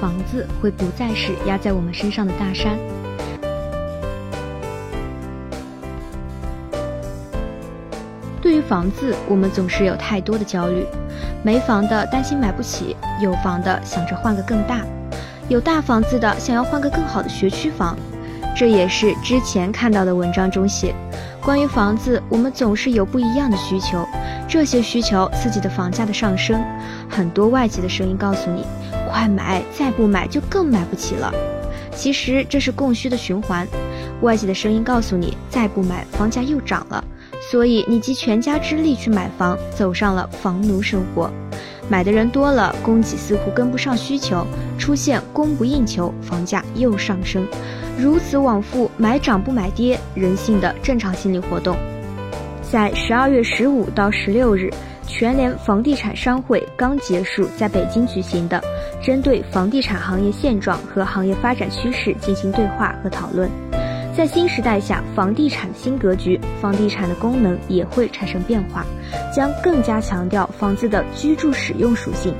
房子会不再是压在我们身上的大山。对于房子，我们总是有太多的焦虑：没房的担心买不起，有房的想着换个更大，有大房子的想要换个更好的学区房。这也是之前看到的文章中写，关于房子，我们总是有不一样的需求，这些需求刺激的房价的上升。很多外界的声音告诉你。快买，再不买就更买不起了。其实这是供需的循环。外界的声音告诉你，再不买房价又涨了，所以你集全家之力去买房，走上了房奴生活。买的人多了，供给似乎跟不上需求，出现供不应求，房价又上升。如此往复，买涨不买跌，人性的正常心理活动。在十二月十五到十六日。全联房地产商会刚结束在北京举行的针对房地产行业现状和行业发展趋势进行对话和讨论。在新时代下，房地产新格局，房地产的功能也会产生变化，将更加强调房子的居住使用属性。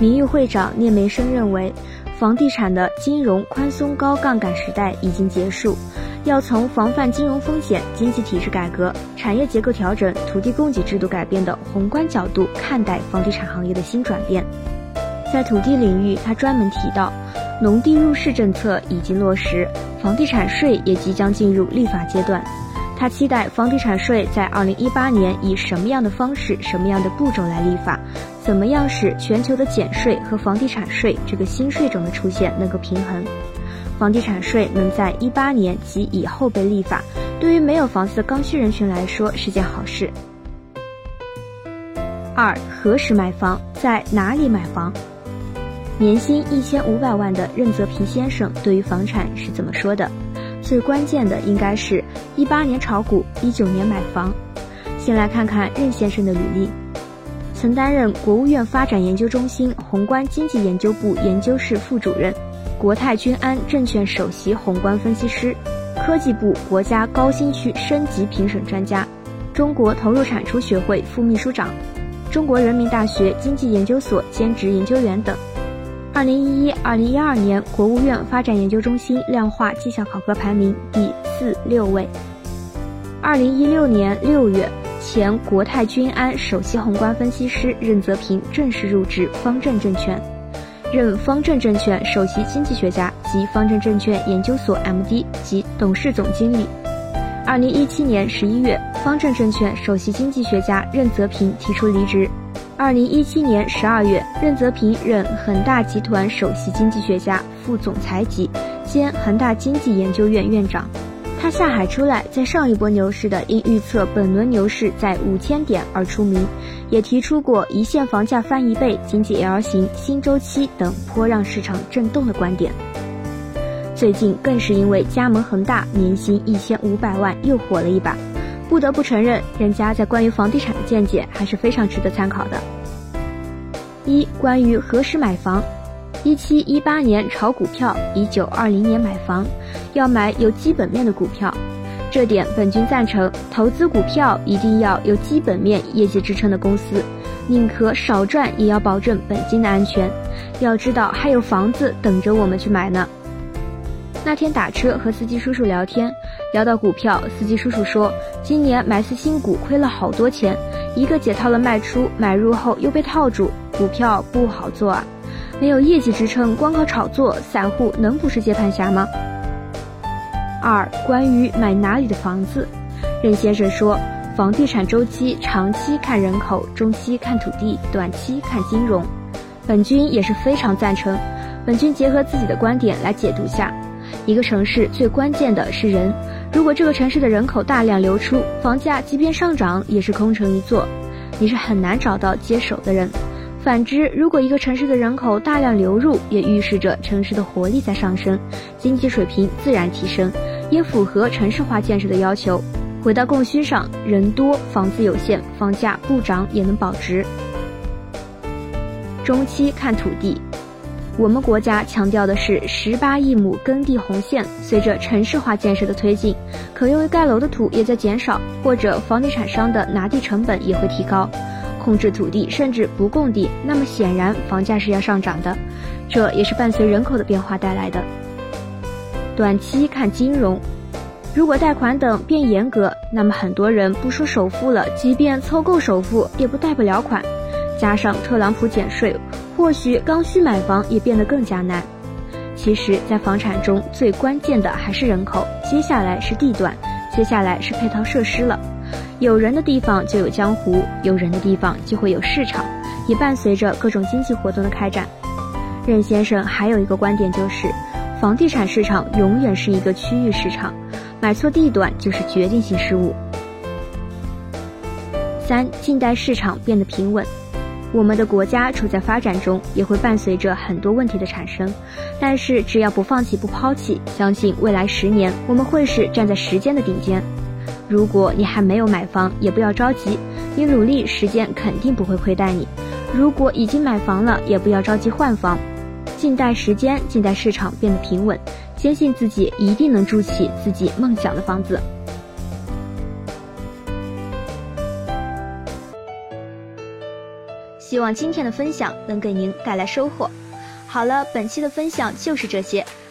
名誉会长聂梅生认为，房地产的金融宽松高杠杆时代已经结束。要从防范金融风险、经济体制改革、产业结构调整、土地供给制度改变的宏观角度看待房地产行业的新转变。在土地领域，他专门提到，农地入市政策已经落实，房地产税也即将进入立法阶段。他期待房地产税在二零一八年以什么样的方式、什么样的步骤来立法，怎么样使全球的减税和房地产税这个新税种的出现能够平衡。房地产税能在一八年及以后被立法，对于没有房子的刚需人群来说是件好事。二、何时买房，在哪里买房？年薪一千五百万的任泽平先生对于房产是怎么说的？最关键的应该是一八年炒股，一九年买房。先来看看任先生的履历，曾担任国务院发展研究中心宏观经济研究部研究室副主任。国泰君安证券首席宏观分析师，科技部国家高新区升级评审专家，中国投入产出学会副秘书长，中国人民大学经济研究所兼职研究员等。二零一一、二零一二年国务院发展研究中心量化绩效考核排名第四六位。二零一六年六月，前国泰君安首席宏观分析师任泽平正式入职方正证券。任方正证券首席经济学家及方正证券研究所 MD 及董事总经理。二零一七年十一月，方正证券首席经济学家任泽平提出离职。二零一七年十二月，任泽平任恒大集团首席经济学家、副总裁级，兼恒大经济研究院院长。他下海出来，在上一波牛市的因预测本轮牛市在五千点而出名，也提出过一线房价翻一倍、经济 L 型、新周期等颇让市场震动的观点。最近更是因为加盟恒大，年薪一千五百万又火了一把。不得不承认，人家在关于房地产的见解还是非常值得参考的。一、关于何时买房。一七一八年炒股票，一九二零年买房，要买有基本面的股票，这点本君赞成。投资股票一定要有基本面、业绩支撑的公司，宁可少赚也要保证本金的安全。要知道还有房子等着我们去买呢。那天打车和司机叔叔聊天，聊到股票，司机叔叔说，今年买次新股亏了好多钱，一个解套了卖出，买入后又被套住，股票不好做啊。没有业绩支撑，光靠炒作，散户能不是接盘侠吗？二、关于买哪里的房子，任先生说，房地产周期长期看人口，中期看土地，短期看金融。本君也是非常赞成。本君结合自己的观点来解读下，一个城市最关键的是人，如果这个城市的人口大量流出，房价即便上涨也是空城一座，你是很难找到接手的人。反之，如果一个城市的人口大量流入，也预示着城市的活力在上升，经济水平自然提升，也符合城市化建设的要求。回到供需上，人多房子有限，房价不涨也能保值。中期看土地，我们国家强调的是十八亿亩耕地红线。随着城市化建设的推进，可用于盖楼的土也在减少，或者房地产商的拿地成本也会提高。控制土地甚至不供地，那么显然房价是要上涨的，这也是伴随人口的变化带来的。短期看金融，如果贷款等变严格，那么很多人不说首付了，即便凑够首付也不贷不了款。加上特朗普减税，或许刚需买房也变得更加难。其实，在房产中最关键的还是人口，接下来是地段，接下来是配套设施了。有人的地方就有江湖，有人的地方就会有市场，也伴随着各种经济活动的开展。任先生还有一个观点就是，房地产市场永远是一个区域市场，买错地段就是决定性失误。三，近代市场变得平稳，我们的国家处在发展中，也会伴随着很多问题的产生，但是只要不放弃不抛弃，相信未来十年我们会是站在时间的顶尖。如果你还没有买房，也不要着急，你努力，时间肯定不会亏待你。如果已经买房了，也不要着急换房，静待时间，静待市场变得平稳，坚信自己一定能住起自己梦想的房子。希望今天的分享能给您带来收获。好了，本期的分享就是这些。